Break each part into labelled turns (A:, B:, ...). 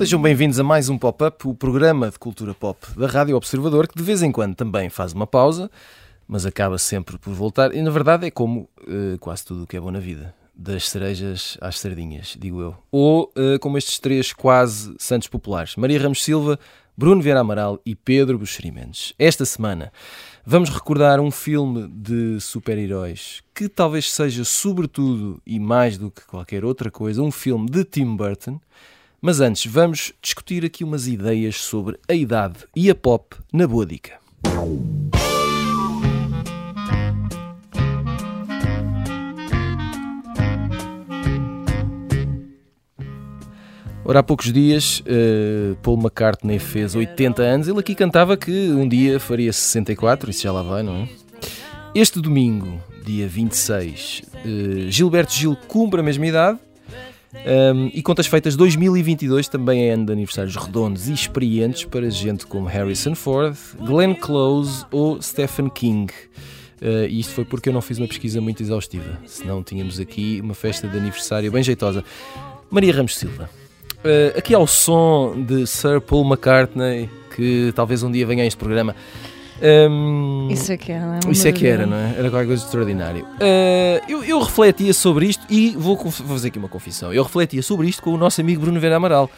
A: Sejam bem-vindos a mais um Pop-Up, o programa de cultura pop da Rádio Observador, que de vez em quando também faz uma pausa, mas acaba sempre por voltar. E na verdade é como uh, quase tudo o que é bom na vida: das cerejas às sardinhas, digo eu. Ou uh, como estes três quase santos populares: Maria Ramos Silva, Bruno Vieira Amaral e Pedro Buxeri Mendes. Esta semana vamos recordar um filme de super-heróis que talvez seja, sobretudo e mais do que qualquer outra coisa, um filme de Tim Burton. Mas antes, vamos discutir aqui umas ideias sobre a idade e a pop na boa dica. Ora, há poucos dias, uh, Paul McCartney fez 80 anos. Ele aqui cantava que um dia faria 64, isso já lá vai, não é? Este domingo, dia 26, uh, Gilberto Gil cumpre a mesma idade um, e Contas Feitas 2022 também é ano de aniversários redondos e experientes para gente como Harrison Ford, Glenn Close ou Stephen King. Uh, e isto foi porque eu não fiz uma pesquisa muito exaustiva, senão tínhamos aqui uma festa de aniversário bem jeitosa. Maria Ramos Silva, uh, aqui ao som de Sir Paul McCartney, que talvez um dia venha a este programa.
B: Um, isso é que era, não é?
A: Isso é que era, não é? Era qualquer coisa de extraordinário. Uh, eu, eu, refletia sobre isto e vou, vou, fazer aqui uma confissão. Eu refletia sobre isto com o nosso amigo Bruno Vera Amaral.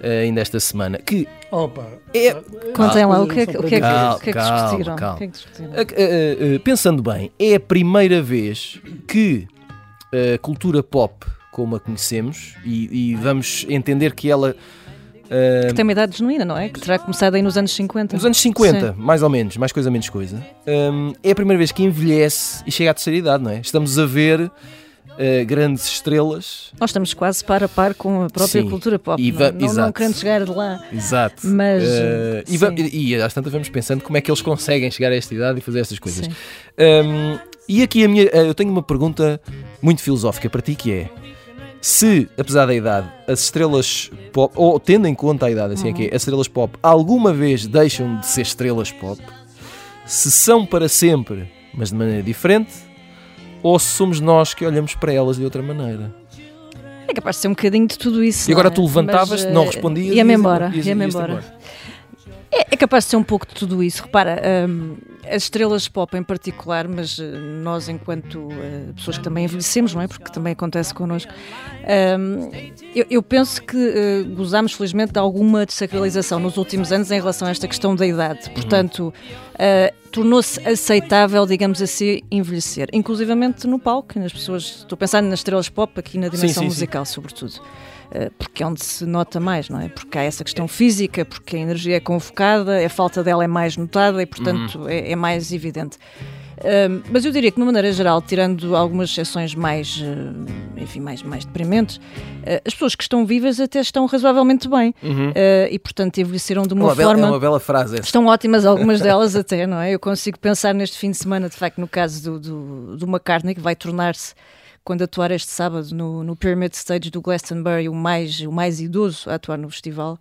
A: Uh, ainda esta semana que
C: Opa,
B: é... contem lá o que é que, o que, é que, é que discutiram, calma. É que discutiram?
A: Uh, pensando bem é a primeira vez que a cultura pop como a conhecemos e, e vamos entender que ela
B: Uh, que tem uma idade genuína, não é? Que terá começado aí nos anos 50.
A: Nos anos 50, Sim. mais ou menos, mais coisa, menos coisa. Um, é a primeira vez que envelhece e chega à terceira idade, não é? Estamos a ver uh, grandes estrelas.
B: Nós estamos quase par a par com a própria sim. cultura pop. E não, não, não, querendo chegar de lá.
A: Exato.
B: Mas.
A: Uh, e, e, às tantas vamos pensando como é que eles conseguem chegar a esta idade e fazer estas coisas. Um, e aqui a minha, eu tenho uma pergunta muito filosófica para ti que é se, apesar da idade, as estrelas pop, ou tendo em conta a idade, assim uhum. é que é, as estrelas pop alguma vez deixam de ser estrelas pop, se são para sempre, mas de maneira diferente, ou se somos nós que olhamos para elas de outra maneira.
B: É capaz de ser um bocadinho de tudo isso.
A: E agora
B: é?
A: tu levantavas, mas, não eh, respondias.
B: Ia-me embora. Ia-me embora. É, é, capaz de ser um pouco de tudo isso. Repara, um, as estrelas pop em particular, mas uh, nós, enquanto uh, pessoas que também envelhecemos, não é? Porque também acontece connosco, eu, penso que uh, gozamos, felizmente, de alguma desacralização nos últimos anos em relação a esta questão da idade. Portanto, uh, tornou-se aceitável, digamos assim, envelhecer. Inclusivamente no palco, nas pessoas. Estou pensando nas estrelas pop aqui na dimensão sim, sim, musical, sim. sobretudo. Eh, porque é onde se nota mais, não é? Porque há essa questão física, porque a energia é convocada, a falta dela é mais notada e, portanto, uhum. é, é, mais evidente. Uh, mas eu diria que, de uma maneira geral, tirando algumas exceções mais, uh, enfim, mais, mais deprimentes, uh, as pessoas que estão vivas até estão razoavelmente bem
A: uhum.
B: e, portanto, envelheceram de uma,
A: uma
B: forma.
A: Bela, é uma bela frase. Essa.
B: Estão ótimas algumas delas até, não é? Eu consigo pensar neste fim de semana, de facto, no caso do, do, do McCartney, que vai tornar-se quando atuar este sábado no, no Pyramid Stage do Glastonbury, o mais, o mais idoso a atuar no festival.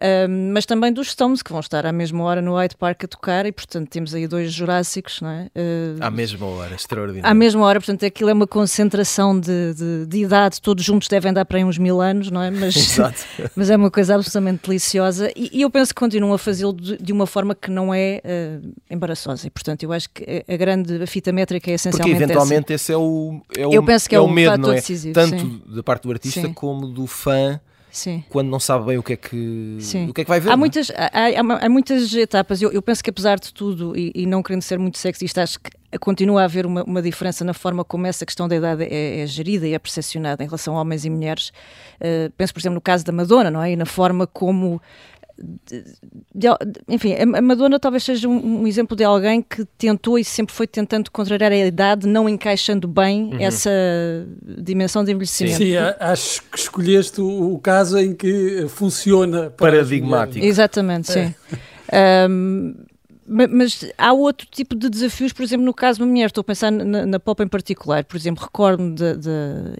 B: Um, mas também dos Stones, que vão estar à mesma hora no Hyde Park a tocar, e portanto temos aí dois Jurássicos, não é?
A: Uh, à mesma hora, extraordinário.
B: À mesma hora, portanto aquilo é uma concentração de, de, de idade, todos juntos devem dar para aí uns mil anos, não é? Mas,
A: Exato.
B: mas é uma coisa absolutamente deliciosa e, e eu penso que continuam a fazê-lo de, de, uma forma que não é uh, embaraçosa, e portanto eu acho que a grande fita métrica é essencialmente
A: Porque eventualmente esse é o, é o,
B: eu penso que
A: é,
B: é
A: o medo,
B: não
A: é?
B: Decisivo,
A: Tanto
B: sim.
A: da parte do artista sim. como do fã
B: Sim.
A: quando não sabe bem o que é que, o que, é que vai ver.
B: Há, é? muitas, há, há, há, muitas etapas. Eu, eu, penso que, apesar de tudo, e, e, não querendo ser muito sexista, acho que continua a haver uma, uma diferença na forma como essa questão da idade é, é gerida e é percepcionada em relação a homens e mulheres. Uh, penso, por exemplo, no caso da Madonna, não é? E na forma como de, de, enfim, a Madonna talvez seja um, um, exemplo de alguém que tentou e sempre foi tentando contrariar a idade, não encaixando bem uhum. essa dimensão de envelhecimento.
C: Sim, acho que escolheste o, o caso em que funciona
A: paradigmático.
B: Exatamente, sim. É. Um, mas há outro tipo de desafios, por exemplo, no caso de uma mulher, estou a pensar na, na pop em particular, por exemplo, recordo-me de, de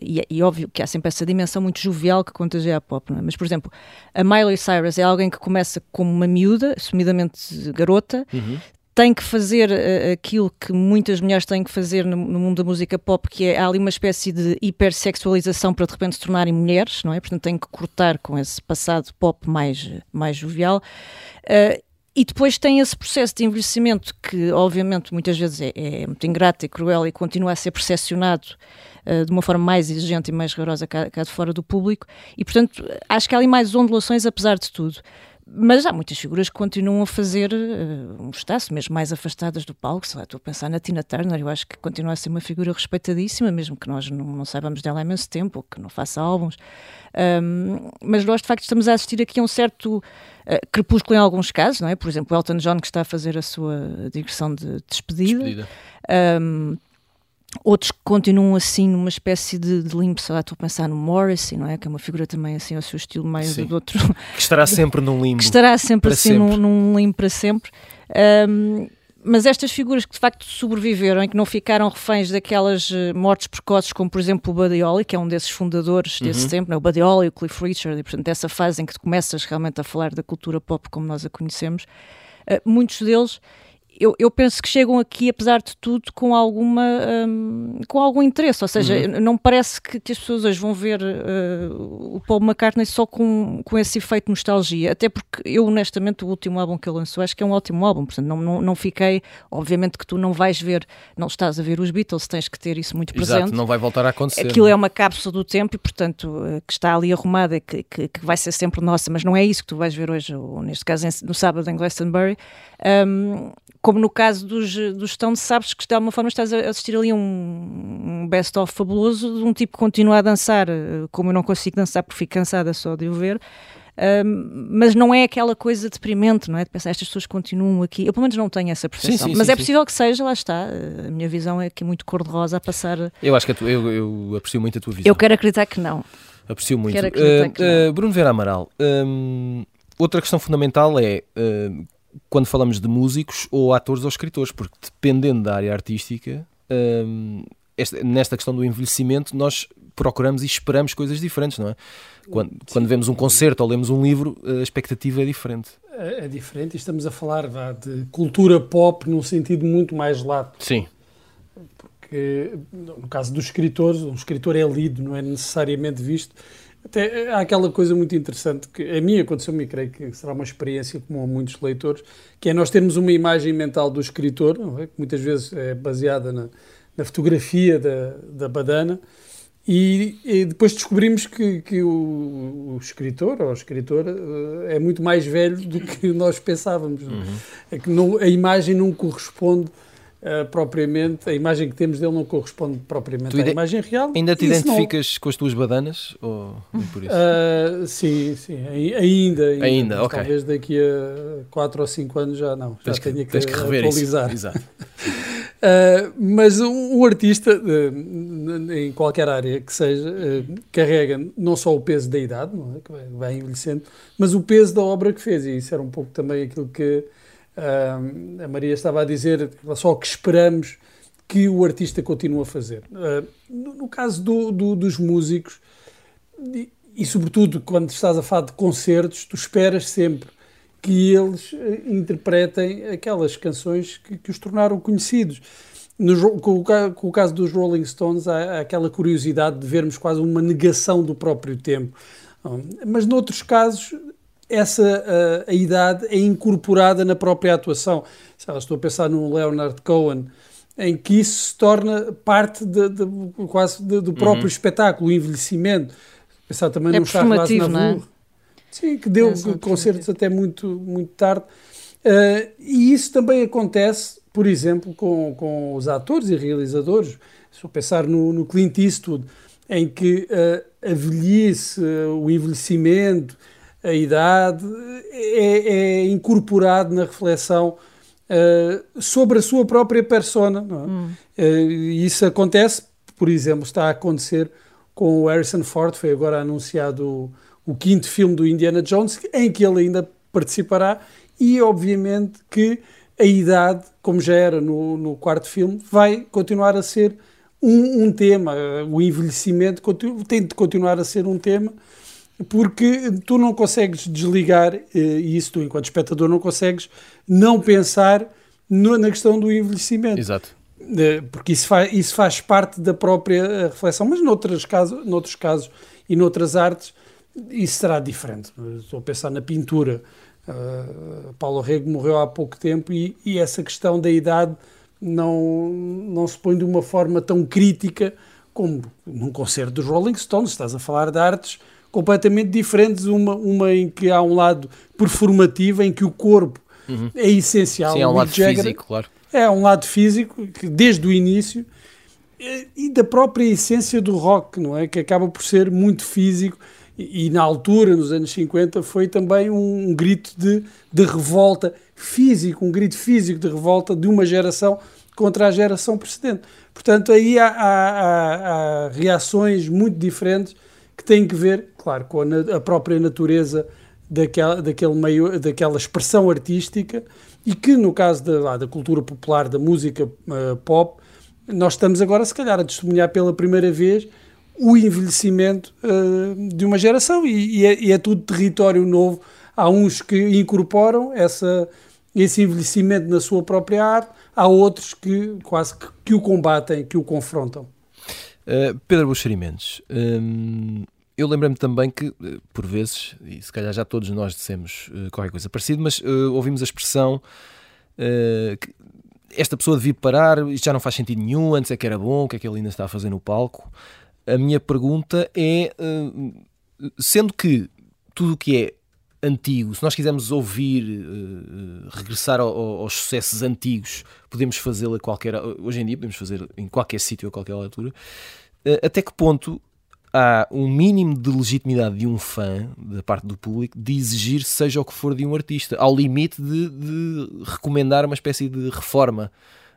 B: e, e, óbvio que há sempre essa dimensão muito jovial que contagia a pop, é? mas por exemplo, a Miley Cyrus é alguém que começa como uma miúda, assumidamente garota, uhum tem que fazer uh, aquilo que muitas mulheres têm que fazer no, no, mundo da música pop, que é há ali uma espécie de hipersexualização para de repente se tornarem mulheres, não é? Portanto, tem que cortar com esse passado pop mais, mais jovial. Uh, e depois tem esse processo de envelhecimento que, obviamente, muitas vezes é, é muito ingrato e cruel e continua a ser percepcionado uh, de uma forma mais exigente e mais rigorosa cá, cá de fora do público. E, portanto, acho que há ali mais ondulações, apesar de tudo. Mas há muitas figuras que continuam a fazer uh, um estaço, mesmo mais afastadas do palco. Sei lá, estou a pensar na Tina Turner, eu acho que continua a ser uma figura respeitadíssima, mesmo que nós não, não saibamos dela há imenso tempo, ou que não faça álbuns. Um, mas nós, de facto, estamos a assistir aqui a um certo uh, crepúsculo em alguns casos, não é? Por exemplo, Elton John, que está a fazer a sua digressão de despedida. despedida. Um, Outros que continuam assim numa espécie de, de limbo, sei lá, estou a pensar no Morrissey, não é? Que é uma figura também assim ao seu estilo meio Sim. do outro.
A: Que estará sempre num limbo.
B: Que estará sempre assim sempre. Num, num, limbo para sempre. Um, mas estas figuras que de facto sobreviveram e que não ficaram reféns daquelas uh, mortes precoces, como por exemplo o Buddy Holly, que é um desses fundadores desse uhum. tempo, não? É? o Buddy Holly, o Cliff Richard, e portanto dessa fase em que tu começas realmente a falar da cultura pop como nós a conhecemos, uh, muitos deles eu, eu, penso que chegam aqui, apesar de tudo, com, alguma, um, com algum interesse. Ou seja, uhum. não parece que, que, as pessoas hoje vão ver uh, o Paul McCartney só com, com esse efeito de nostalgia. Até porque eu, honestamente, o último álbum que ele lançou acho que é um ótimo álbum. Portanto, não, não, não fiquei. Obviamente que tu não vais ver, não estás a ver os Beatles, tens que ter isso muito presente.
A: Exato, não vai voltar a acontecer.
B: Aquilo é? é uma cápsula do tempo e, portanto, uh, que está ali arrumada, que, que, que, vai ser sempre nossa, mas não é isso que tu vais ver hoje, ou neste caso no sábado em Glastonbury. Um, como no caso dos, dos Stones, sabes que de alguma forma estás a assistir ali um, um best-of fabuloso de um tipo que continua a dançar, eh, como eu não consigo dançar porque fico cansada só de o ver. Um, mas não é aquela coisa deprimente, não é? De pensar, estas pessoas continuam aqui. Eu pelo menos não tenho essa percepção. Sim, sim, mas sim, é possível que seja, lá está. A minha visão é aqui muito cor-de-rosa a passar.
A: Eu acho que tu, eu, eu, aprecio muito a tua visão.
B: Eu quero acreditar que não.
A: Aprecio muito. Quero acreditar uh, que não. Uh, Bruno Vera Amaral, um, outra questão fundamental é. Uh, quando falamos de músicos ou atores ou escritores, porque dependendo da área artística, hum, esta, nesta questão do envelhecimento, nós procuramos e esperamos coisas diferentes, não é? Quando, quando vemos um concerto ou lemos um livro, a expectativa é diferente.
C: É, é diferente e estamos a falar vá, de cultura pop num sentido muito mais lato.
A: Sim.
C: Porque, no caso dos escritores, um escritor é lido, não é necessariamente visto. Até há aquela coisa muito interessante que a mim aconteceu-me e creio que será uma experiência comum a muitos leitores, que é nós termos uma imagem mental do escritor, é? que muitas vezes é baseada na, na fotografia da, da badana, e, e, depois descobrimos que, que o, o, escritor ou a escritora eh, é muito mais velho do que nós pensávamos. Uhum. É que não, a imagem não corresponde Uh, propriamente, a imagem que temos dele não corresponde propriamente à imagem real.
A: Ainda te identificas não... com as tuas badanas? Ou por isso?
C: Uh, sim, sim, ainda. Ainda,
A: ainda ok.
C: Talvez daqui a 4 ou 5 anos já não. Já
A: tenho que, que, que atualizar. Exato.
C: uh, mas um, um artista, em qualquer área que seja, carrega não só o peso da idade, é? que vai envelhecendo, mas o peso da obra que fez. E isso era um pouco também aquilo que Uh, a Maria estava a dizer só que esperamos que o artista continue a fazer. Uh, no, no, caso do, do, dos músicos, e, e, sobretudo quando estás a falar de concertos, tu esperas sempre que eles uh, interpretem aquelas canções que, que os tornaram conhecidos. No, com, o, com, o, caso dos Rolling Stones, há, há, aquela curiosidade de vermos quase uma negação do próprio tempo. mas noutros casos, essa a, a idade é incorporada na própria atuação. Estou a pensar no Leonard Cohen, em que isso se torna parte de, de, quase de, do próprio uhum. espetáculo, o envelhecimento. Pensar também
B: é
C: no Charles
B: Aznavour, é?
C: sim, que deu é concertos até muito, muito tarde. Uh, e isso também acontece, por exemplo, com, com os atores e realizadores. Estou a pensar no, no Clint Eastwood, em que uh, a velhice, uh, o envelhecimento, a idade, é, é incorporado na reflexão uh, sobre a sua própria persona. É? Hum. Uh, isso acontece, por exemplo, está a acontecer com o Harrison Ford, foi agora anunciado o, o quinto filme do Indiana Jones, em que ele ainda participará, e obviamente que a idade, como já era no, no quarto filme, vai continuar a ser um, um tema. O envelhecimento tem de continuar a ser um tema porque tu não consegues desligar eh, isso, tu enquanto espectador não consegues não pensar no, na questão do envelhecimento.
A: Exato.
C: Porque isso faz, isso faz parte da própria eh, reflexão, mas noutros casos, noutros casos e noutras artes isso será diferente. Estou a pensar na pintura. Uh, Paulo Rego morreu há pouco tempo e, e, essa questão da idade não, não se põe de uma forma tão crítica como num concerto dos Rolling Stones. Estás a falar de artes completamente diferentes, uma, uma em que há um lado performativo, em que o corpo uhum. é essencial.
A: Sim, é um lado Jagger, físico, claro.
C: É um lado físico, que desde o início, e da própria essência do rock, não é? Que acaba por ser muito físico e, e na altura, nos anos 50, foi também um, um, grito de, de revolta físico, um grito físico de revolta de uma geração contra a geração precedente. Portanto, aí há, há, há reações muito diferentes que têm que ver, claro, com a, a própria natureza daquela, daquele meio, daquela expressão artística e que, no caso da, lá, da cultura popular, da música uh, pop, nós estamos agora, se calhar, a testemunhar pela primeira vez o envelhecimento uh, de uma geração e, e, é, e, é, tudo território novo. Há uns que incorporam essa, esse envelhecimento na sua própria arte, há outros que quase que, que o combatem, que o confrontam.
A: Uh, Pedro Buxerimentos, um, eu lembro-me também que, eh, por vezes, e se calhar já todos nós dissemos uh, qualquer coisa parecida, mas uh, ouvimos a expressão que esta pessoa devia parar, isto já não faz sentido nenhum, antes é que era bom, o que é que ele ainda está a fazer no palco? A minha pergunta é, sendo que tudo o que é antigo, se nós quisermos ouvir, regressar aos sucessos antigos, podemos fazê-lo a qualquer, hoje em dia podemos fazer em qualquer sítio, a qualquer altura, até que ponto há um mínimo de legitimidade de um fã, da parte do público, de exigir seja o que for de um artista, ao limite de, de recomendar uma espécie de reforma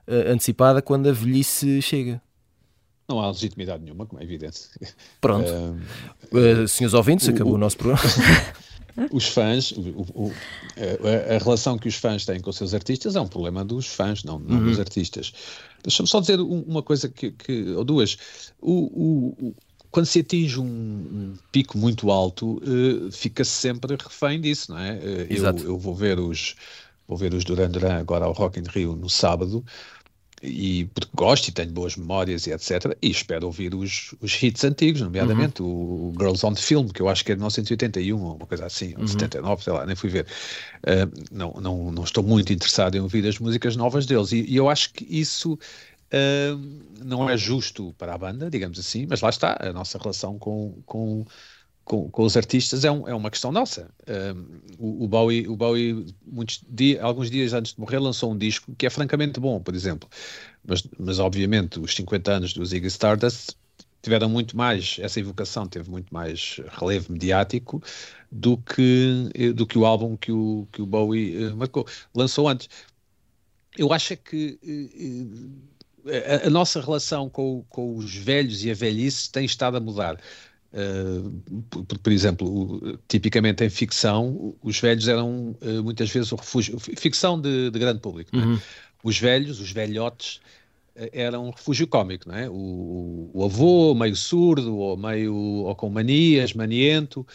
A: uh, antecipada quando a velhice chega.
D: Não há legitimidade nenhuma, como é evidente.
A: Pronto. Uh, senhores ouvintes, o, acabou o, o nosso programa.
D: os fãs, o, a, a, relação que os fãs têm com os seus artistas é um problema dos fãs, não, não uhum. dos artistas. Deixa-me só dizer uma coisa que, que ou duas. O, quando se atinge um, um pico muito alto, uh, fica-se sempre refém disso, não é? Uh, eu, eu, vou ver os vou ver os Duran Duran agora ao Rock in Rio no sábado e porque gosto e tenho boas memórias e etc. E espero ouvir os, os hits antigos, nomeadamente uhum. o, Girls on Film, que eu acho que é de 1981 ou uma coisa assim, ou uhum. 79, sei lá, nem fui ver. Uh, não, não, não estou muito interessado em ouvir as músicas novas deles e, e eu acho que isso Uh, não é justo para a banda, digamos assim, mas lá está, a nossa relação com, com, com, com os artistas é, um, é, uma questão nossa. Uh, o, Bowie, o Bowie muitos dias, alguns dias antes de morrer, lançou um disco que é francamente bom, por exemplo, mas, mas obviamente os 50 anos do Ziggy Stardust tiveram muito mais, essa evocação teve muito mais relevo mediático do que, do que o álbum que o, que o Bowie uh, marcou, lançou antes. Eu acho é que uh, a, a, nossa relação com, com, os velhos e a velhice tem estado a mudar. Uh, por, por, exemplo, tipicamente em ficção, os velhos eram uh, muitas vezes o refúgio, ficção de, de grande público. É? Uhum. Os velhos, os velhotes, uh, eram um refúgio cómico, não é? O, o, avô meio surdo ou meio ou com manias, maniento,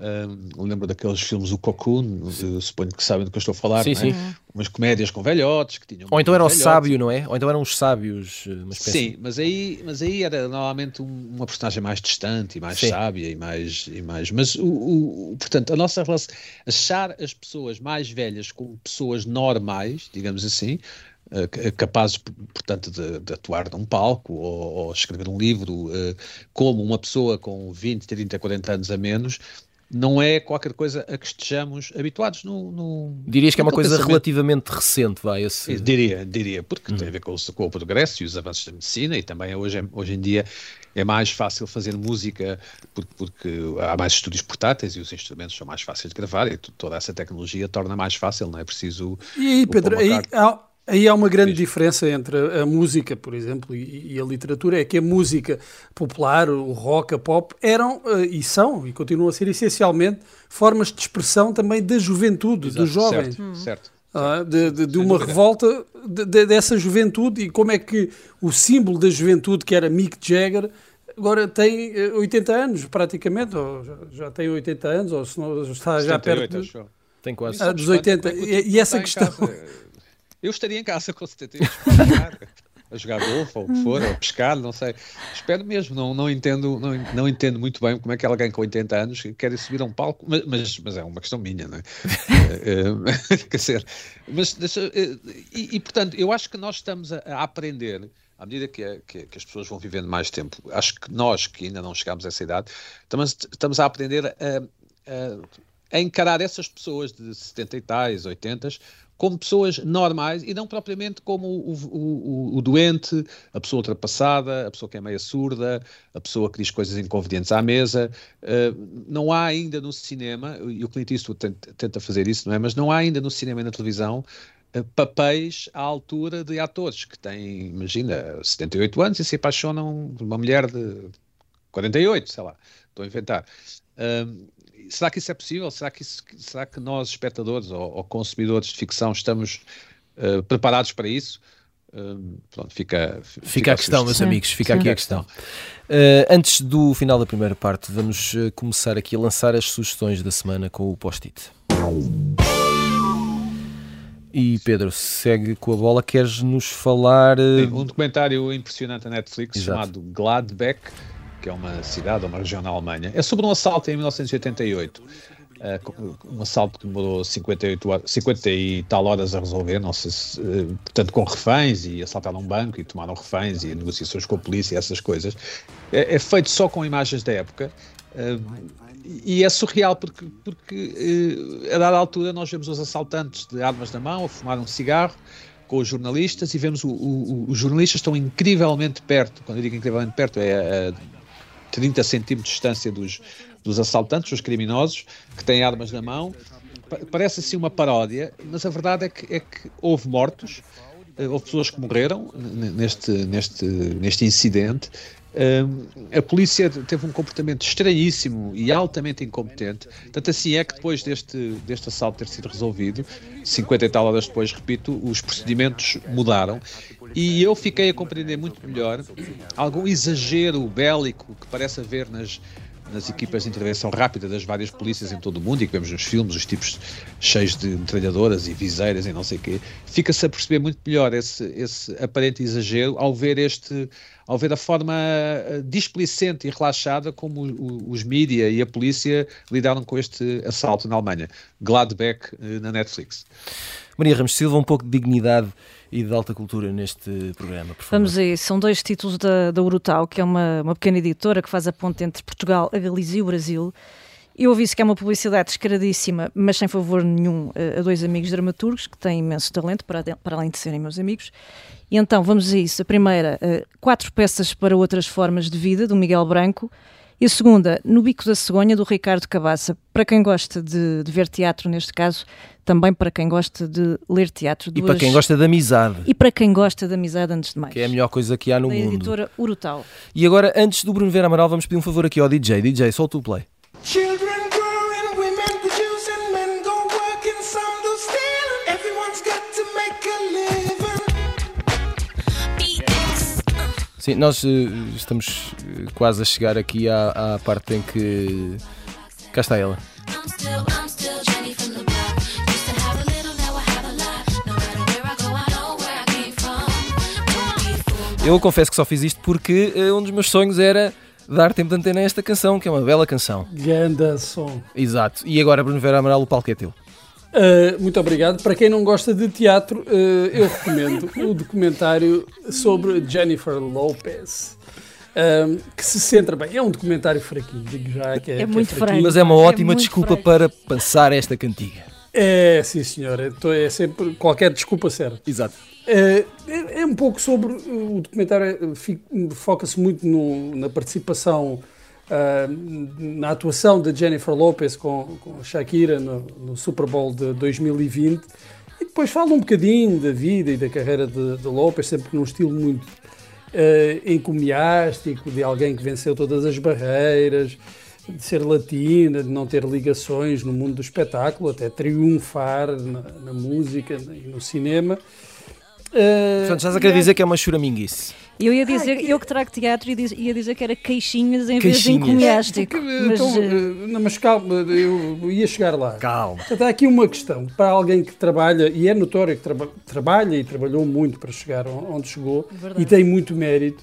D: um, lembro daqueles filmes, o Cocoon, suponho que sabem do que eu estou a falar, sim, é? sim. umas comédias com velhotes que tinham.
A: Ou então era o sábio, não é? Ou então eram os sábios.
D: Sim, mas aí, mas aí era normalmente uma personagem mais distante e mais sim. sábia e mais. E mais mas, o, o, portanto, a nossa relação. Achar as pessoas mais velhas como pessoas normais, digamos assim, eh, capazes, portanto, de, de, atuar num palco ou, ou escrever um livro, uh, como uma pessoa com 20, 30, 40 anos a menos, não é qualquer coisa a que estejamos habituados no. no
A: Dirias que é uma coisa pensamento. relativamente recente, vai esse.
D: Diria, diria, porque tem a ver com o, com o progresso e os avanços da medicina e também hoje, hoje em dia é mais fácil fazer música porque, porque, há mais estúdios portáteis e os instrumentos são mais fáceis de gravar e toda essa tecnologia torna mais fácil, não é preciso.
C: E aí, Pedro, aí, há, Aí há uma grande diferença entre a, música, por exemplo, e, e, a literatura, é que a música popular, o rock, a pop, eram uh, e são e continuam a ser essencialmente formas de expressão também da juventude, Exato, dos jovens.
D: Certo, certo.
C: ah, de, de, de, uma revolta de, dessa juventude e como é que o símbolo da juventude, que era Mick Jagger, agora tem 80 eh, anos praticamente, ou já, tem 80 anos, ou se não está já perto de,
A: tem quase
C: ah, dos 80. E, e essa questão.
D: Eu estaria em casa com 70 anos a jogar golfe ou o que for, ou pescar, não sei. Espero mesmo, não, não, entendo, não, não entendo muito bem como é que alguém com 80 anos quer subir a um palco, mas, mas, mas é uma questão minha, não é? é, é quer dizer, mas, eh, e, e, portanto, eu acho que nós estamos a, a aprender à medida que, que, que, as pessoas vão vivendo mais tempo, acho que nós que ainda não chegamos a essa idade, estamos, estamos a aprender a, a, a encarar essas pessoas de 70 e tais, 80 como pessoas normais e não propriamente como o, o, o, o, doente, a pessoa ultrapassada, a pessoa que é meia surda, a pessoa que diz coisas inconvenientes à mesa. Uh, não há ainda no cinema, e o Clint Eastwood tenta, fazer isso, não é? Mas não há ainda no cinema e na televisão uh, papéis à altura de atores que têm, imagina, 78 anos e se apaixonam por uma mulher de 48, sei lá, estou a inventar. Uh, será que isso é possível? Será que, isso, será que nós, espectadores ou, ou consumidores de ficção, estamos uh, preparados para isso? Uh, pronto, fica,
A: fica, fica a questão, meus amigos, fica Sim. aqui a questão. Uh, antes do final da primeira parte, vamos começar aqui a lançar as sugestões da semana com o post-it. E Pedro, segue com a bola, queres nos falar.
D: um documentário impressionante na Netflix Exato. chamado Gladbeck que é uma cidade, uma região na Alemanha. É sobre um assalto em 1988. Uh, um assalto que demorou 58 horas, 50 e tal horas a resolver, não sei se, uh, portanto, com reféns e assaltaram um banco e tomaram reféns e negociações com a polícia essas coisas. É, é feito só com imagens da época. Uh, e é surreal porque, porque a dada altura nós vemos os assaltantes de armas na mão a fumar um cigarro com os jornalistas e vemos o, o, os jornalistas estão incrivelmente perto, quando eu digo incrivelmente perto é a 30 centímetros de distância dos, dos assaltantes, dos criminosos, que têm armas na mão. Parece assim uma paródia, mas a verdade é que, é que houve mortos, houve pessoas que morreram neste, neste, neste incidente. a polícia teve um comportamento estranhíssimo e altamente incompetente. Tanto assim é que depois deste, deste assalto ter sido resolvido, 50 e tal horas depois, repito, os procedimentos mudaram e eu fiquei a compreender muito melhor algum exagero bélico que parece haver nas, nas equipas de intervenção rápida das várias polícias em todo o mundo e que vemos nos filmes, os tipos cheios de metralhadoras e viseiras e não sei o quê, fica-se a perceber muito melhor esse, esse aparente exagero ao ver este ao ver a forma eh, displicente e relaxada como os mídia e a polícia lidaram com este assalto na Alemanha. Gladbeck eh, na Netflix.
A: Maria Ramos Silva, um pouco de dignidade e de alta cultura neste programa.
B: Vamos aí, são dois títulos da, da Urutau, que é uma, uma pequena editora que faz a ponte entre Portugal, a Galiza e o Brasil. Eu ouvi-se que é uma publicidade descaradíssima, mas sem favor nenhum a dois amigos dramaturgos que têm imenso talento, para, para além de serem meus amigos. E então vamos a isso. A primeira, quatro peças para outras formas de vida, do Miguel Branco. E a segunda, No Bico da Cegonha, do Ricardo Cabaça. Para quem gosta de, de ver teatro, neste caso, também para quem gosta de ler teatro.
A: Duas... E para quem gosta de amizade.
B: E para quem gosta de amizade, antes de mais.
A: Que é a melhor coisa que há no
B: da
A: mundo.
B: editora Urutau.
A: E agora, antes do Bruno Vera Amaral, vamos pedir um favor aqui ao DJ. DJ, solta o play. Sim, nós uh, estamos uh, quase a chegar aqui à, à parte em que. Cá está ela. Eu confesso que só fiz isto porque uh, um dos meus sonhos era dar tempo de antena a esta canção, que é uma bela canção.
C: Ganda som.
A: Exato. E agora, Bruno Vera Amaral, o palco é teu.
C: Uh, muito obrigado. Para quem não gosta de teatro, uh, eu recomendo o documentário sobre Jennifer Lopez. que se centra bem, é um documentário fraquinho, digo já que é,
B: é muito
C: é
B: fraquinho.
A: Mas é uma ótima é desculpa fraco. para passar esta cantiga.
C: É, sim senhor, é, é sempre qualquer desculpa serve.
A: Exato.
C: É, é, um pouco sobre. O documentário foca-se muito no, na participação, uh, na atuação de Jennifer Lopez com, com Shakira no, no, Super Bowl de 2020 e depois fala um bocadinho da vida e da carreira de, de Lopez, sempre num estilo muito uh, encomiástico, de alguém que venceu todas as barreiras. de ser latina, de não ter ligações no mundo do espetáculo, até triunfar na, na música e no cinema.
A: Uh, Portanto, estás a querer dizer que é uma churaminguice.
B: Eu ia dizer, Ai, que... eu que trago teatro, ia dizer que era queixinhas em vez de encomiástico.
C: Mas... Então, uh, não, mas calma, eu ia chegar lá.
A: Calma.
C: Portanto, há aqui uma questão para alguém que trabalha, e é notório que traba, trabalha e trabalhou muito para chegar onde chegou, Verdade. e tem muito mérito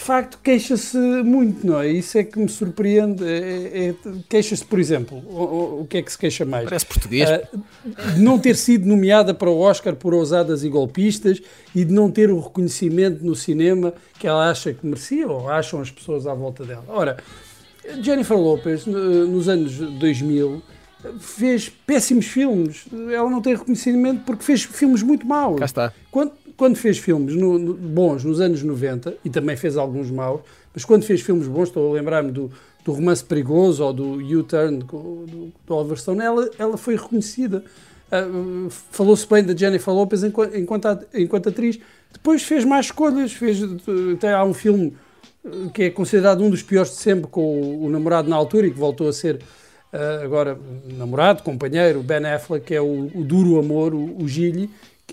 C: de facto queixa-se muito, não é? Isso é que me surpreende. É, é, queixa-se, por exemplo, o, o, que é que se queixa mais?
A: Parece português.
C: Uh, de não ter sido nomeada para o Oscar por ousadas e golpistas e de não ter o reconhecimento no cinema que ela acha que merecia ou acham as pessoas à volta dela. Ora, Jennifer Lopez, nos anos 2000, fez péssimos filmes. Ela não tem reconhecimento porque fez filmes muito maus.
A: Cá está.
C: Quando, quando fez filmes no, no, bons nos anos 90, e também fez alguns maus, mas quando fez filmes bons, estou a lembrar-me do, do Romance Perigoso ou do U-Turn do, do, do Oliver Stone, ela, ela foi reconhecida. Uh, Falou-se bem da Jennifer Lopez enquanto, enquanto, enquanto atriz. Depois fez mais escolhas, fez, até há um filme ah, que é considerado um dos piores de sempre com o, o namorado na altura e que voltou a ser uh, agora namorado, companheiro, Ben Affleck, que é o, o duro amor, o, o Gilly,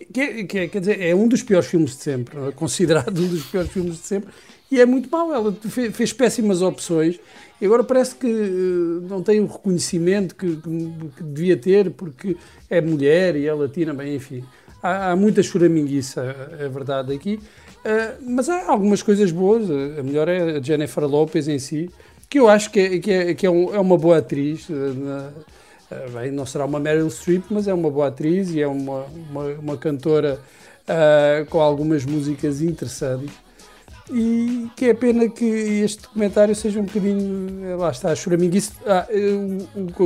C: que, que, quer dizer, é um dos piores filmes de sempre, é? considerado um dos piores filmes de sempre, e é muito mau. Ela fez, fez péssimas opções e agora parece que uh, não tem o reconhecimento que, que, que, devia ter porque é mulher e é latina, bem, enfim. Há, há muita choraminguiça, é verdade, aqui. Uh, mas há algumas coisas boas. A melhor é a Jennifer Lopez em si, que eu acho que é, que é, que é, um, é uma boa atriz. Uh, na, eh, bem, não será uma Meryl Streep, mas é uma boa atriz e é uma, uma, uma cantora uh, com algumas músicas interessantes. E que é pena que este documentário seja um bocadinho, eh, lá está, choraminguice. Ah,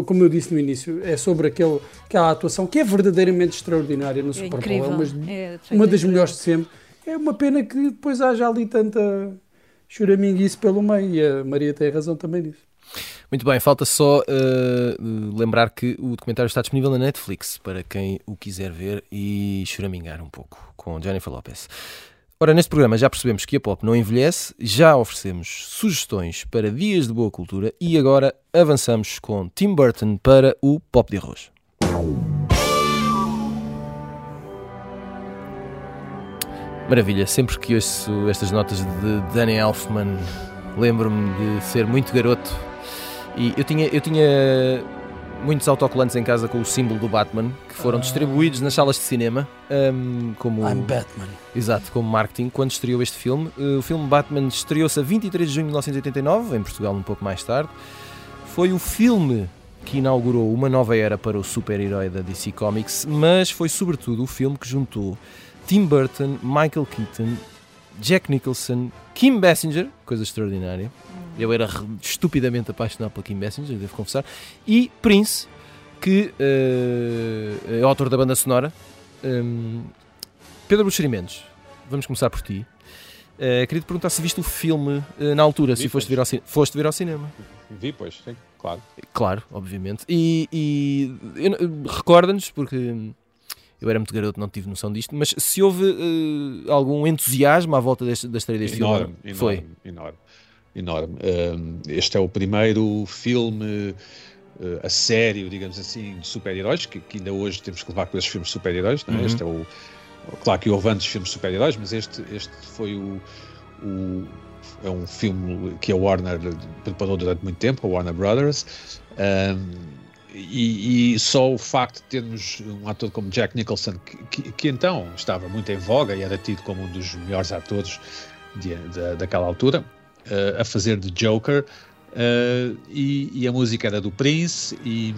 C: como eu disse no início, é sobre aquele, aquela atuação que é verdadeiramente extraordinária no é Super Bowl. É, uma, é, uma das melhores de sempre. É uma pena que depois haja ali tanta choraminguice pelo meio e a Maria tem razão também nisso.
A: Muito bem, falta só uh, lembrar que o documentário está disponível na Netflix para quem o quiser ver e choramingar um pouco com Jennifer Lopez. Ora, neste programa já percebemos que a pop não envelhece, já oferecemos sugestões para dias de boa cultura e agora avançamos com Tim Burton para o Pop de Arroz. Maravilha, sempre que ouço estas notas de Danny Elfman, lembro-me de ser muito garoto e eu tinha, eu tinha muitos autocolantes em casa com o símbolo do Batman que foram ah. distribuídos nas salas de cinema um, como
C: I'm Batman.
A: Exato, como marketing quando estreou este filme. Uh, o filme Batman estreou-se a 23 de junho de 1989, em Portugal um pouco mais tarde. Foi o filme que inaugurou uma nova era para o super-herói da DC Comics, mas foi sobretudo o filme que juntou Tim Burton, Michael Keaton, Jack Nicholson, Kim Basinger, coisa extraordinária, eu era estupidamente apaixonado pela Kim Basinger, devo confessar. E Prince, que uh, é autor da banda sonora. Um, Pedro Buxerimentos, vamos começar por ti. Uh, queria te perguntar se viste o filme uh, na altura, Vi, se foste ver, ao foste ver ao cinema.
D: Vi, pois, sim, claro.
A: Claro, obviamente. E, e recorda-nos, porque eu era muito garoto, não tive noção disto, mas se houve uh, algum entusiasmo à volta deste, da estreia deste
D: enorme,
A: filme?
D: Enorme, Foi. enorme enorme. Este é o primeiro filme eh, a sério, digamos assim, de super-heróis, que, que, ainda hoje temos que levar com esses filmes de super-heróis. É? Uhum. Este é o. Claro que houve antes filmes de super-heróis, mas este, este foi o, o, É um filme que a Warner preparou durante muito tempo, a Warner Brothers. Um, e, e, só o facto de termos um ator como Jack Nicholson, que, que, que, então estava muito em voga e era tido como um dos melhores atores de, de, daquela altura, uh, a fazer de Joker. Uh, e, e, a música era do Prince e,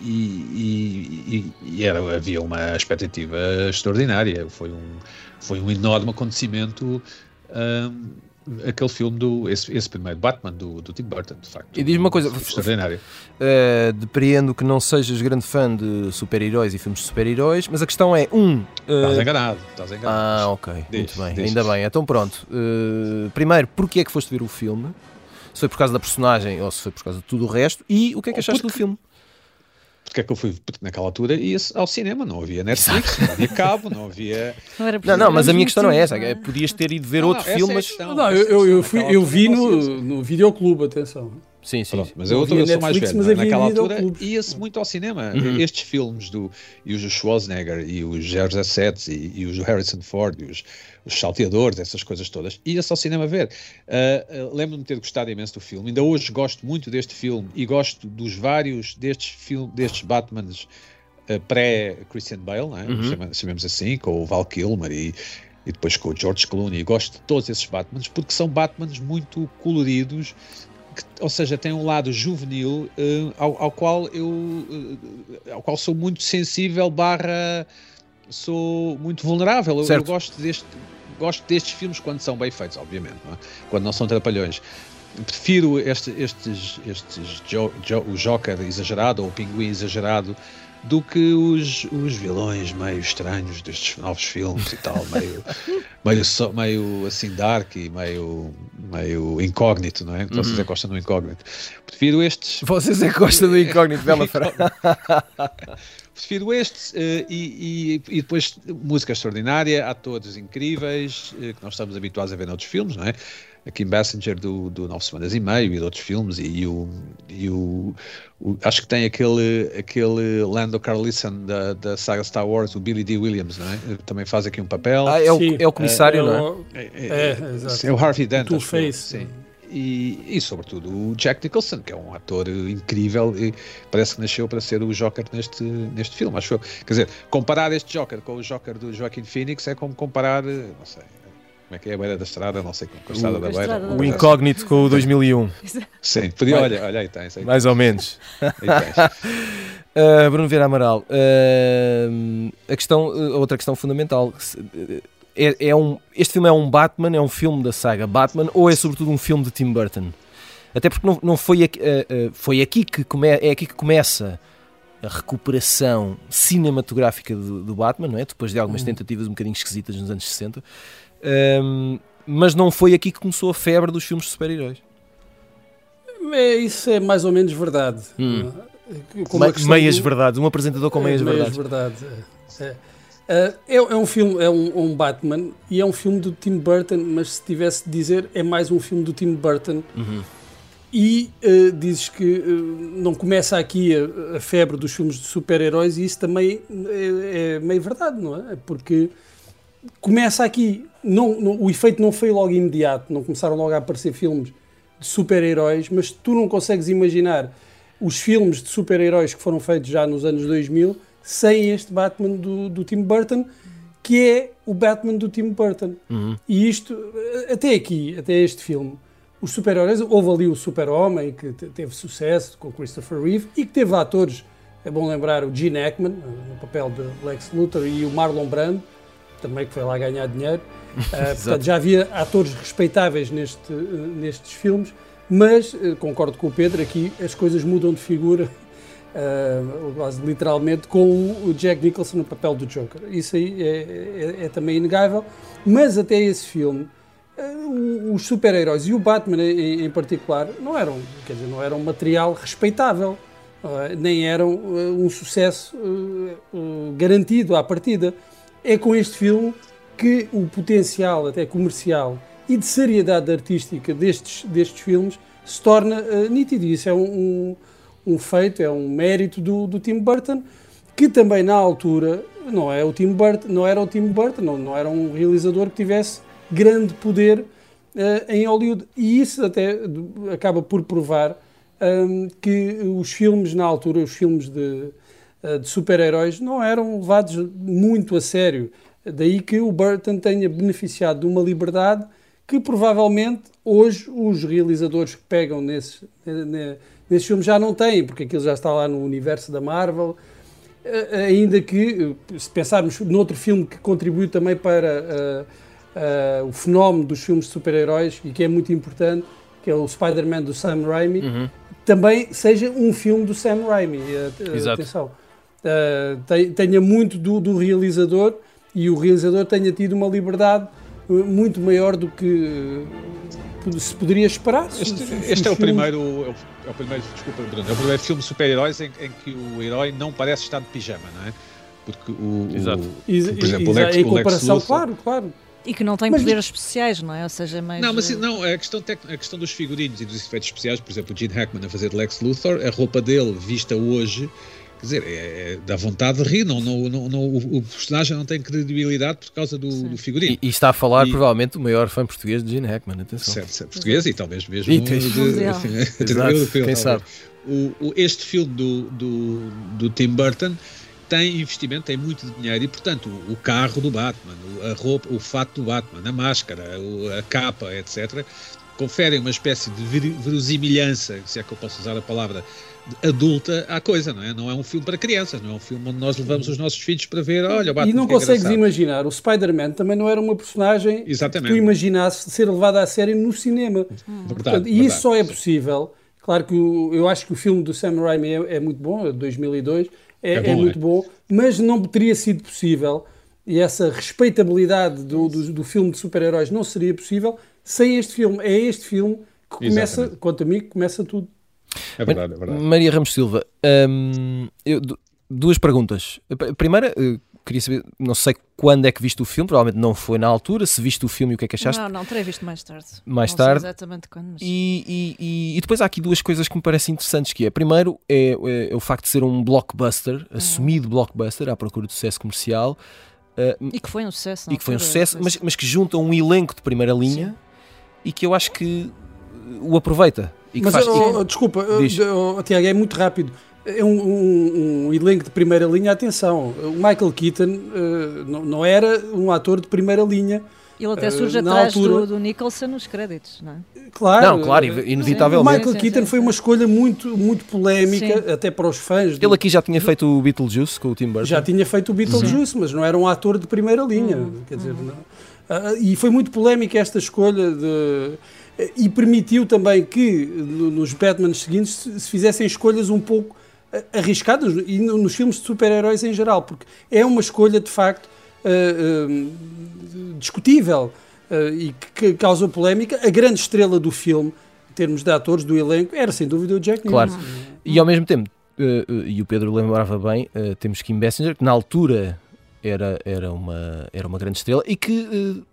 D: e, e era, havia uma expectativa extraordinária. Foi um, foi um enorme acontecimento um, aquele filme do esse, esse, primeiro Batman do, do Tim Burton, de facto.
A: E diz uma coisa
D: extraordinário.
A: Uh, depreendo que não sejas grande fã de super-heróis e filmes de super-heróis, mas a questão é um.
D: Uh... Estás enganado, estás enganado.
A: Ah, ok, muito bem, ainda bem. Então pronto. Uh, primeiro, porquê é que foste ver o filme? Se foi por causa da personagem ou se foi por causa de tudo o resto? E o que é que achaste porque... do filme?
D: Porque é que eu fui naquela altura ia ao cinema, não havia Netflix, não havia cabo, não havia.
A: Não, não, não, mas a minha questão não é essa, é, podias ter ido ver não, outro filme, mas.
C: É não, eu, eu, eu, fui, eu vi no, no videoclube, atenção.
A: Sim, sim. Pronto,
D: mas eu, eu, eu sou mais velho. Mas naquela altura ia-se muito ao cinema. Uhum. Estes filmes do e os Schwarzenegger e os 017 e, e os Harrison Ford e os, os salteadores, essas coisas todas, ia-se ao cinema ver. Uh, uh, Lembro-me de ter gostado imenso do filme. Ainda hoje gosto muito deste filme e gosto dos vários destes, film, destes Batmans uh, pré-Christian Bale, não é? Uhum. chamemos assim, com o Val Kilmer e e depois com o George Clooney. Gosto de todos esses Batmans porque são Batmans muito coloridos, que, ou seja, têm um lado juvenil uh, ao, ao, qual eu uh, ao qual sou muito sensível barra sou muito vulnerável. Eu, eu, gosto deste gosto destes filmes quando são bem feitos, obviamente, não é? quando não são trapalhões. Prefiro este, estes, estes jo, jo, o Joker exagerado ou o Pinguim exagerado do que os, os vilões meio estranhos destes novos filmes e tal, meio, meio, meio assim dark e meio, meio incógnito, não é? Uhum. Vocês é que gostam do incógnito. Prefiro estes.
A: Vocês é que gostam do incógnito, bela frase.
D: Prefiro estes uh, e, e, e, depois música extraordinária, atores incríveis, uh, que nós estamos habituados a ver noutros filmes, não é? Kim Basinger do, do Nove Semanas e Meio e de outros filmes e, e, o, e o, o, acho que tem aquele, aquele Lando Carlison da, da saga Star Wars, o Billy D. Williams, não é? Também faz aqui um papel.
A: Ah, é o, é o comissário, é,
C: não é? É, é, é,
D: é o Harvey Dent.
C: Two Face. Sim.
D: E, e, sobretudo o Jack Nicholson, que é um ator incrível e parece que nasceu para ser o Joker neste, neste filme, acho eu. Quer dizer, comparar este Joker com o Joker do Joaquin Phoenix é como comparar, não sei, como é que é a beira da estrada? Não sei como, a estrada o, da beira.
A: O incógnito com o 2001.
D: Sim, podia, olha, olha aí tens. Aí
A: Mais ou menos. uh, Bruno Vieira Amaral, uh, a questão, uh, outra questão fundamental. É, é, um, este filme é um Batman, é um filme da saga Batman ou é sobretudo um filme de Tim Burton? Até porque não, não foi, aqui, foi aqui que come, é aqui que começa a recuperação cinematográfica do, do Batman, não é? depois de algumas hum. tentativas um bocadinho esquisitas nos anos 60. Um, mas não foi aqui que começou a febre dos filmes de super-heróis.
C: É, isso é mais ou menos verdade. Hum.
A: Me, meias do... verdades, um apresentador com é, meias,
C: meias
A: verdades.
C: Verdade. É. É. é, é um filme, é um, um, Batman e é um filme do Tim Burton, mas se tivesse de dizer, é mais um filme do Tim Burton. Uhum. E uh, dizes que uh, não começa aqui a, a, febre dos filmes de super-heróis, e isso também é, é meio verdade, não é? Porque começa aqui. Não, não, o efeito não foi logo imediato, não começaram logo a aparecer filmes de super-heróis, mas tu não consegues imaginar os filmes de super-heróis que foram feitos já nos anos 2000 sem este Batman do, do Tim Burton, que é o Batman do Tim Burton. Uhum. E isto, até aqui, até este filme, os super-heróis, houve ali o Super-Homem, que teve sucesso com Christopher Reeve e que teve atores, é bom lembrar o Gene Hackman, no papel de Lex Luthor, e o Marlon Brando, também que foi lá ganhar dinheiro. Uh, portanto, já havia atores respeitáveis neste, nestes filmes, mas uh, concordo com o Pedro, aqui as coisas mudam de figura, uh, quase literalmente, com o Jack Nicholson no papel do Joker. Isso aí é, é, é também inegável, mas até esse filme, os super-heróis e o Batman em, em, particular não eram, quer dizer, não eram material respeitável. nem eram um sucesso garantido à partida é com este filme que o potencial até comercial e de seriedade artística destes, destes filmes se torna uh, nítido. Isso é um, um, um, feito, é um mérito do, do Tim Burton, que também na altura não, é o Tim Burton, não era o Tim Burton, não, não era um realizador que tivesse grande poder uh, em Hollywood. E isso até acaba por provar um, que os filmes na altura, os filmes de, de super-heróis não eram levados muito a sério. Daí que o Burton tenha beneficiado de uma liberdade que provavelmente hoje os realizadores que pegam nesses, nesses filmes já não têm, porque aquilo já está lá no universo da Marvel. Eh, ainda que, se pensarmos noutro filme que contribuiu também para uh, uh, o fenómeno dos filmes de super-heróis e que é muito importante, que é o Spider-Man do Sam Raimi, uhum. também seja um filme do Sam Raimi. Exato. Atenção uh, tenha muito do, do, realizador e o realizador tenha tido uma liberdade uh, muito maior do que uh, se poderia esperar.
D: Este, este é, o primeiro, é, o, é o primeiro, desculpa, Bruno, é o primeiro filme de super-heróis em, em, que o herói não parece estar de pijama, não é? Porque o,
C: Exato. O, por exemplo, o Lex, em comparação, Luthor, claro, claro.
B: E que não tem mas, poderes especiais, não é? Ou seja, mais.
D: Não, mas não, a questão, a questão dos figurinos e dos efeitos especiais, por exemplo, o Gene Hackman a fazer de Lex Luthor, a roupa dele vista hoje Quer dizer, é, é, dá vontade de rir, não, não, não, não, o personagem não tem credibilidade por causa do, do figurino.
A: E, e, está a falar e, provavelmente o maior fã português de Gene Hackman, atenção.
D: Certo, certo português e talvez mesmo. E, de,
A: Exato, quem talvez. sabe.
D: O, o, este filme do, do, do Tim Burton tem investimento, tem muito dinheiro e, portanto, o, carro do Batman, a roupa, o fato do Batman, a máscara, a capa, etc., conferem uma espécie de verosimilhança, se é que eu posso usar a palavra, adulta à coisa, não é? Não é um filme para crianças, não é um filme onde nós levamos os nossos filhos para ver, olha, o Batman
C: E não consegues é imaginar, o Spider-Man também não era uma personagem Exatamente. que tu imaginasses ser levada a sério no cinema. Hum. Verdade, Portanto, e isso só é possível. Claro que o, eu acho que o filme do Sam Raimi é, é muito bom, é de 2002, é, é, bom, é muito é. bom, mas não teria sido possível e essa respeitabilidade do, do, do filme de super-heróis não seria possível sem este filme. É este filme que começa, Exatamente. quanto a mim, que começa tudo.
D: É verdade, é verdade.
A: Maria Ramos Silva, hum, eu, duas perguntas. A primeira, eh, queria saber, não sei quando é que viste o filme, provavelmente não foi na altura, se viste o filme e o que é que achaste?
B: Não, não, terei visto mais tarde.
A: Mais
B: não
A: tarde.
B: exatamente quando, mas...
A: e, e, e, e, depois há aqui duas coisas que me parecem interessantes, que é, primeiro, é, é, é o facto de ser um blockbuster, uhum. assumido blockbuster, à procura de sucesso comercial.
B: Uh, e que foi um sucesso.
A: E que foi um sucesso, mas, mas que junta um elenco de primeira linha Sim. e que eu acho que o aproveita. E
C: mas,
A: faz,
C: oh, desculpa, oh, Tiago, é muito rápido é um, um, um, elenco de primeira linha, atenção, o Michael Keaton uh, não, não, era um ator de primeira linha.
B: Ele até surge uh, atrás altura... do, do, Nicholson nos créditos, não é?
A: Claro, não, claro inevitavelmente.
C: O Michael sim, Keaton sim, foi uma escolha muito, muito polémica, até para os fãs.
A: Ele aqui já tinha feito o Beetlejuice com o Tim Burton.
C: Já tinha feito o Beetlejuice, mas não era um ator de primeira linha. Hum, quer dizer, hum. uh, e foi muito polémica esta escolha de e permitiu também que nos Batman seguintes se fizessem escolhas um pouco arriscadas e nos filmes de super-heróis em geral, porque é uma escolha de facto uh, uh, discutível uh, e que causou polémica. A grande estrela do filme, em termos de atores, do elenco, era sem dúvida o Jack
A: Claro, e ao mesmo tempo, e o Pedro lembrava bem, temos Kim Basinger, que na altura era, era, uma, era uma grande estrela e que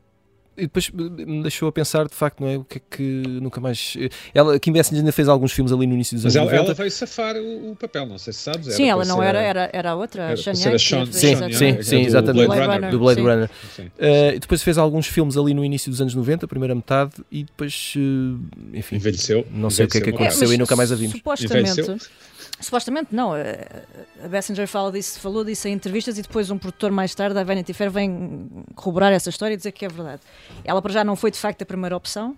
A: e depois me deixou a pensar, de facto, não é? O que é que nunca mais. Ela, Kim Basinger ainda fez alguns filmes ali no início dos
D: anos
A: Mas
D: ela, ela veio safar o, o, papel, não sei se sabes.
B: Sim, ela não era, era, era outra, era, Sean Yang,
A: Sean, Sim, sim, sim, exatamente. Do Blade Runner. Do Blade Runner. Sim. Uh, e depois fez alguns filmes ali no início dos anos 90, a primeira metade, e depois, uh, enfim.
D: Envelheceu.
A: Não sei Envelheceu o que é que aconteceu é, e nunca mais a vimos.
B: Supostamente. Envelheceu Supostamente não. A Bessinger fala disso, falou disso em entrevistas e depois um produtor mais tarde, a Vanity Fair, vem corroborar essa história e dizer que é verdade. Ela para já não foi de facto a primeira opção.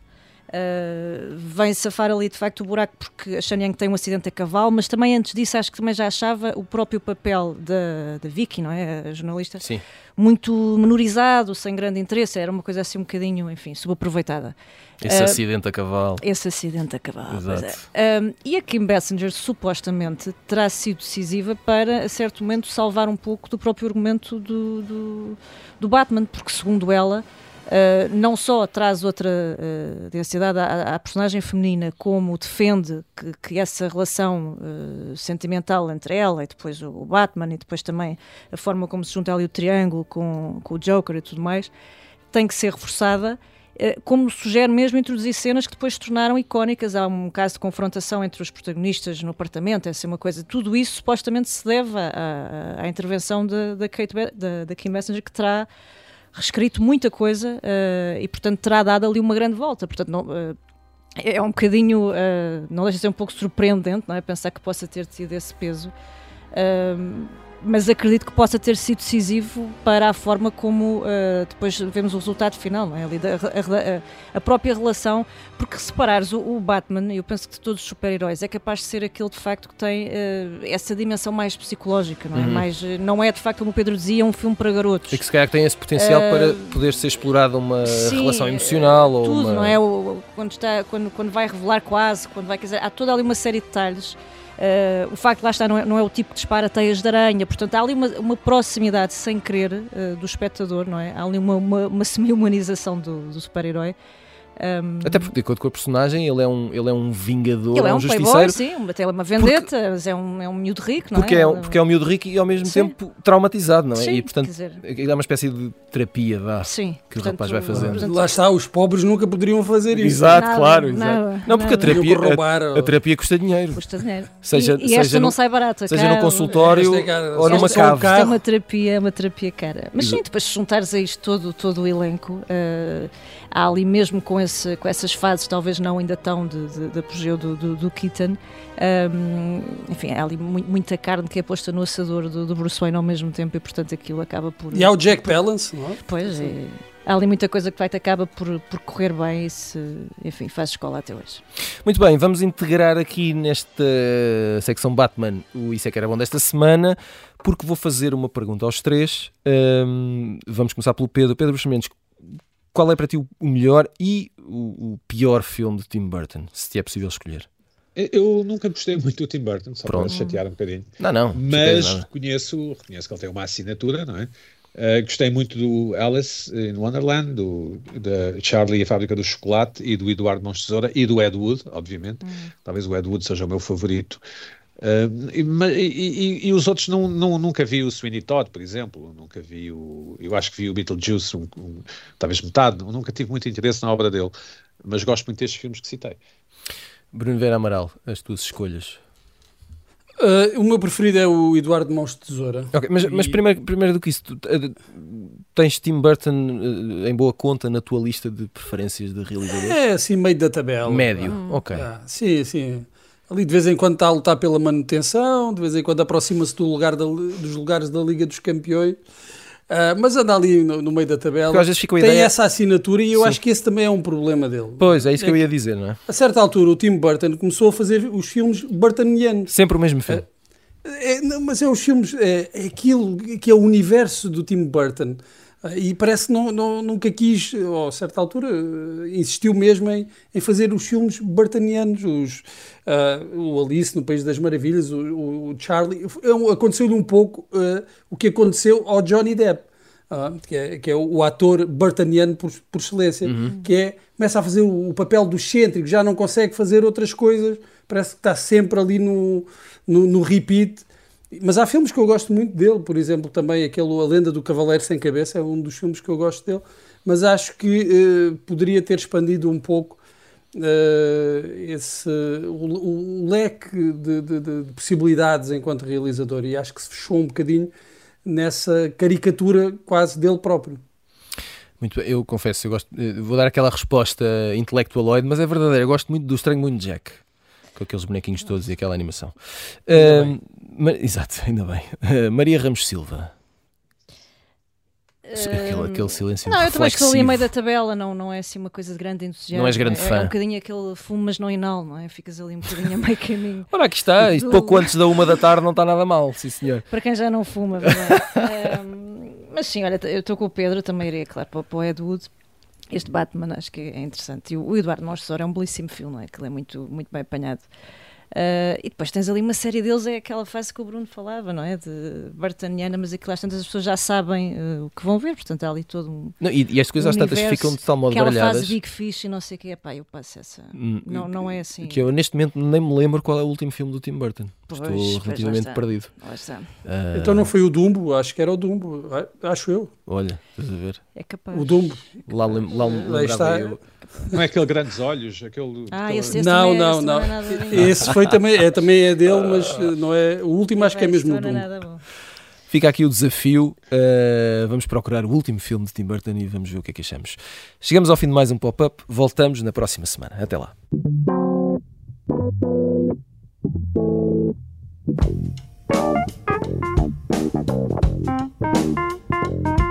B: Uh, vem safar ali de facto o buraco porque a Shanyang tem um acidente a cavalo, mas também antes disso acho que também já achava o próprio papel da, da Vicky, não é? A jornalista,
A: Sim.
B: muito menorizado, sem grande interesse, era uma coisa assim um bocadinho, enfim, subaproveitada.
A: Esse uh, acidente a cavalo.
B: Esse acidente a cavalo. Exato. É. Um, e a Kim Basinger supostamente terá sido decisiva para, a certo momento, salvar um pouco do próprio argumento do, do, do Batman, porque, segundo ela, Uh, não só traz outra uh, densidade à, à, personagem feminina, como defende que, que essa relação uh, sentimental entre ela e depois o, Batman e depois também a forma como se junta ali o triângulo com, com o Joker e tudo mais, tem que ser reforçada como sugere mesmo introduzir cenas que depois se tornaram icónicas. Há um caso de confrontação entre os protagonistas no apartamento, essa é uma coisa. Tudo isso supostamente se deve à, à, à intervenção da Kate, da Kim Messenger, que terá reescrito muita coisa uh, e, portanto, terá dado ali uma grande volta. Portanto, não, uh, é um bocadinho, uh, não deixa de ser um pouco surpreendente, não é? Pensar que possa ter tido esse peso mas acredito que possa ter sido decisivo para a forma como uh, depois vemos o resultado final, não é? Da, a, a, própria relação, porque se reparares, o, o, Batman, eu penso que de todos os super-heróis, é capaz de ser aquele de facto que tem uh, essa dimensão mais psicológica, não é? Uhum. Mais, não é de facto, como o Pedro dizia, um filme para garotos.
A: E que se calhar tem esse potencial uh, para poder ser explorada uma sim, relação emocional
B: tudo,
A: ou uma...
B: não é? O, quando, está, quando, quando vai revelar quase, quando vai quiser, há toda ali uma série de detalhes Uh, o facto de lá estar não é, não é, o tipo que dispara teias de aranha, portanto há ali uma, uma proximidade sem querer uh, do espectador, não é? Há ali uma, uma, uma semi-humanização do, do super-herói. Um,
A: Até porque, de acordo com a personagem, ele é um, ele é um vingador,
B: ele é
A: um,
B: um
A: justiceiro.
B: playboy, sim, até uma vendetta, porque, mas é um, é um miúdo rico, não
A: porque
B: é?
A: é um, porque é um miúdo rico e ao mesmo sim. tempo traumatizado, não é?
B: Sim,
A: e portanto
B: dizer...
A: é uma espécie de terapia vá,
B: sim,
A: que
B: portanto,
A: o rapaz vai fazendo.
C: Portanto, Lá está, os pobres nunca poderiam fazer isso.
A: Exato,
B: nada,
A: claro.
B: Nada,
A: exato. não, porque
B: nada.
A: a terapia, a, a, terapia custa dinheiro.
B: Custa dinheiro.
A: Seja,
B: e, e
A: seja
B: esta
A: no,
B: não sai barata.
A: Seja
B: cara,
A: no consultório
C: é
A: ou numa cave.
B: É uma terapia, é uma terapia cara. Mas sim, depois se juntares a isto todo, todo o elenco, uh, há ali mesmo com, esse, com essas fases, talvez não ainda tão de, de, de apogeu do, do, do Keaton, um, enfim, há ali muita carne que é posta no assador do, do Bruce Wayne ao mesmo tempo e portanto aquilo acaba por...
C: E há o Jack Palance, não é?
B: Pois, é, há ali muita coisa que vai acaba por, por correr bem e se, enfim, faz escola até hoje.
A: Muito bem, vamos integrar aqui nesta secção Batman o Isso é que era bom desta semana, porque vou fazer uma pergunta aos três. Um, vamos começar pelo Pedro. Pedro Bruxamentos, qual é para ti o melhor e o, o pior filme de Tim Burton, se te é possível escolher?
D: Eu nunca gostei muito do Tim Burton, só Pronto. para chatear um bocadinho.
A: Não, não.
D: Mas reconheço, reconheço que ele tem uma assinatura, não é? Uh, gostei muito do Alice in Wonderland, do da Charlie e a Fábrica do Chocolate e do Eduardo Mãos Tesoura e do Ed Wood, obviamente. Hum. Talvez o Ed Wood seja o meu favorito. Uh, e, e, e, os outros não, não, nunca vi o Sweeney Todd, por exemplo, nunca vi o. Eu acho que vi o Beetlejuice, um, um, talvez metade, nunca tive muito interesse na obra dele, mas gosto muito destes filmes que citei.
A: Bruno Vera Amaral, as tuas escolhas.
C: Uh, o meu preferido é o Eduardo Mãos de Tesoura.
A: Okay, mas, e... mas primeiro, primeiro do que isso, tu, uh, tens Tim Burton uh, em boa conta na tua lista de preferências de realizadores?
C: É, assim, meio da tabela.
A: Médio, hum. ok.
C: Ah, sim, sim. Ali de vez em quando está a lutar pela manutenção, de vez em quando aproxima-se do lugar da, dos lugares da Liga dos Campeões. Uh, mas anda ali no, no, meio da tabela.
A: Às vezes fica
C: tem
A: ideia...
C: essa assinatura e eu Sim. acho que esse também é um problema dele.
A: Pois, é isso é que eu ia dizer, não é?
C: A certa altura, o Tim Burton começou a fazer os filmes burtonianos.
A: Sempre o mesmo filme.
C: É, é, não, mas é os filmes, é, é, aquilo que é o universo do Tim Burton. E parece que não, não, nunca quis, ou a certa altura, insistiu mesmo em, em fazer os filmes burtonianos, os, uh, o Alice no País das Maravilhas, o, o Charlie. Aconteceu-lhe um pouco uh, o que aconteceu ao Johnny Depp. Uh, que, é, que é o ator burtoniano por, por excelência, uhum. que é, começa a fazer o, o, papel do excêntrico, já não consegue fazer outras coisas, parece que está sempre ali no, no, no repeat, mas há filmes que eu gosto muito dele, por exemplo, também aquele A Lenda do Cavaleiro Sem Cabeça é um dos filmes que eu gosto dele, mas acho que uh, poderia ter expandido um pouco uh, esse, o, o leque de, de, de, possibilidades enquanto realizador e acho que se fechou um bocadinho nessa caricatura quase dele próprio.
A: Muito eu confesso, eu gosto, vou dar aquela resposta intelectualoide, mas é verdadeiro, eu gosto muito do Estranho Muito Jack com aqueles bonequinhos todos e aquela animação. Uh, ma, exato, ainda bem. Uh, Maria Ramos Silva. Aquele, aquele silêncio
B: Não, eu também estou ali a meio da tabela, não, não é assim uma coisa de grande entusiasmo.
A: Não és grande
B: é,
A: fã.
B: É um bocadinho aquele fumo, mas não inal, não é? Ficas ali um bocadinho a meio caminho.
A: Ora, aqui está, isto pouco antes da uma da tarde não está nada mal, sim senhor.
B: Para quem já não fuma, verdade. um, mas sim, olha, eu estou com o Pedro, também iria, claro, para o Ed Wood. Este Batman acho que é interessante. E o Eduardo Mostor é um belíssimo filme, não é? Que ele é muito, muito bem apanhado. Uh, e depois tens ali uma série deles, é aquela fase que o Bruno falava, não é? De Bartaniana, mas aquilo às tantas as pessoas já sabem uh, o que vão ver, portanto há ali todo um.
A: Não, e, e as coisas às tantas ficam de tal modo
B: aquela
A: baralhadas.
B: fase Big Fish e não sei o que é, pá, eu passo essa. Hum, não, não é assim.
A: Que eu neste momento nem me lembro qual é o último filme do Tim Burton. Pois, Estou relativamente
B: lá
A: perdido.
B: Lá.
C: Uh... Então não foi o Dumbo, acho que era o Dumbo, acho eu.
A: Olha, estás a ver?
B: É capaz.
C: O Dumbo.
A: Lá, lá, lá
C: está.
A: Eu.
D: Não é aquele grandes olhos, aquele.
B: Ah, esse, esse
C: não,
B: não,
C: é, não,
B: não.
C: Esse foi também, é, também é dele, mas não é. O último acho que é mesmo o Dumbo.
A: Fica aqui o desafio. Uh, vamos procurar o último filme de Tim Burton e vamos ver o que é que achamos. Chegamos ao fim de mais um pop-up. Voltamos na próxima semana. Até lá. Thank you.